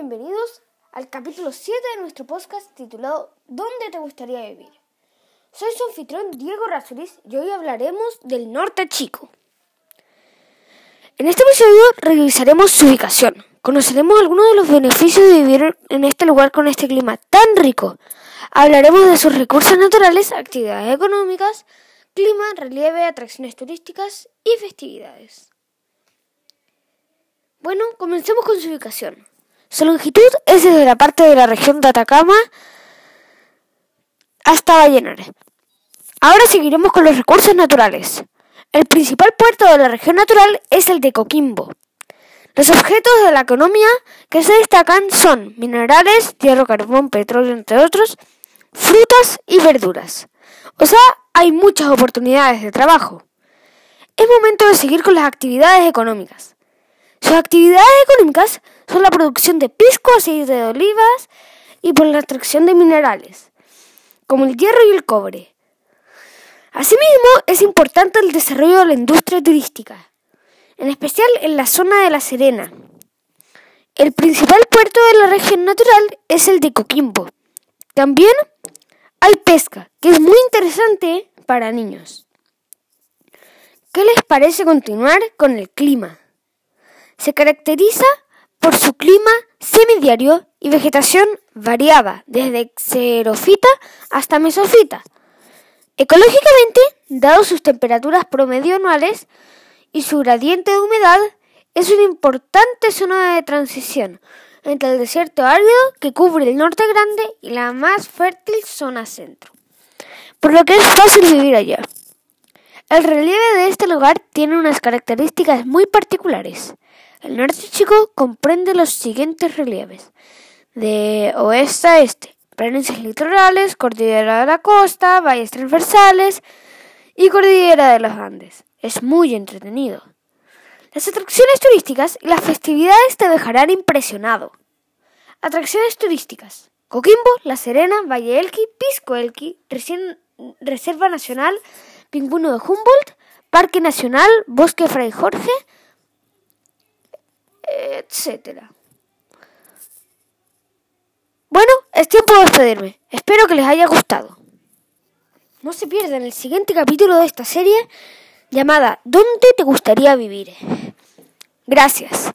bienvenidos al capítulo 7 de nuestro podcast titulado ¿Dónde te gustaría vivir? Soy su anfitrión Diego Razuriz y hoy hablaremos del norte chico. En este episodio revisaremos su ubicación. Conoceremos algunos de los beneficios de vivir en este lugar con este clima tan rico. Hablaremos de sus recursos naturales, actividades económicas, clima, relieve, atracciones turísticas y festividades. Bueno, comencemos con su ubicación. Su longitud es desde la parte de la región de Atacama hasta Vallenar. Ahora seguiremos con los recursos naturales. El principal puerto de la región natural es el de Coquimbo. Los objetos de la economía que se destacan son minerales, hierro, carbón, petróleo, entre otros, frutas y verduras. O sea, hay muchas oportunidades de trabajo. Es momento de seguir con las actividades económicas. Sus actividades económicas son la producción de pisco, aceite de olivas y por la extracción de minerales, como el hierro y el cobre. Asimismo, es importante el desarrollo de la industria turística, en especial en la zona de La Serena. El principal puerto de la región natural es el de Coquimbo. También hay pesca, que es muy interesante para niños. ¿Qué les parece continuar con el clima? Se caracteriza por su clima semidiario y vegetación variada, desde xerofita hasta mesofita. Ecológicamente, dado sus temperaturas promedio anuales y su gradiente de humedad, es una importante zona de transición entre el desierto árido que cubre el norte grande y la más fértil zona centro, por lo que es fácil vivir allá. El relieve de este lugar tiene unas características muy particulares. El norte chico comprende los siguientes relieves. De oeste a este, planicies litorales, cordillera de la costa, valles transversales y cordillera de los Andes. Es muy entretenido. Las atracciones turísticas y las festividades te dejarán impresionado. Atracciones turísticas. Coquimbo, La Serena, Valle Elqui, Pisco Elqui, Reserva Nacional, Pingüino de Humboldt, Parque Nacional, Bosque Fray Jorge, etcétera. Bueno, es tiempo de despedirme. Espero que les haya gustado. No se pierdan el siguiente capítulo de esta serie llamada ¿Dónde te gustaría vivir? Gracias.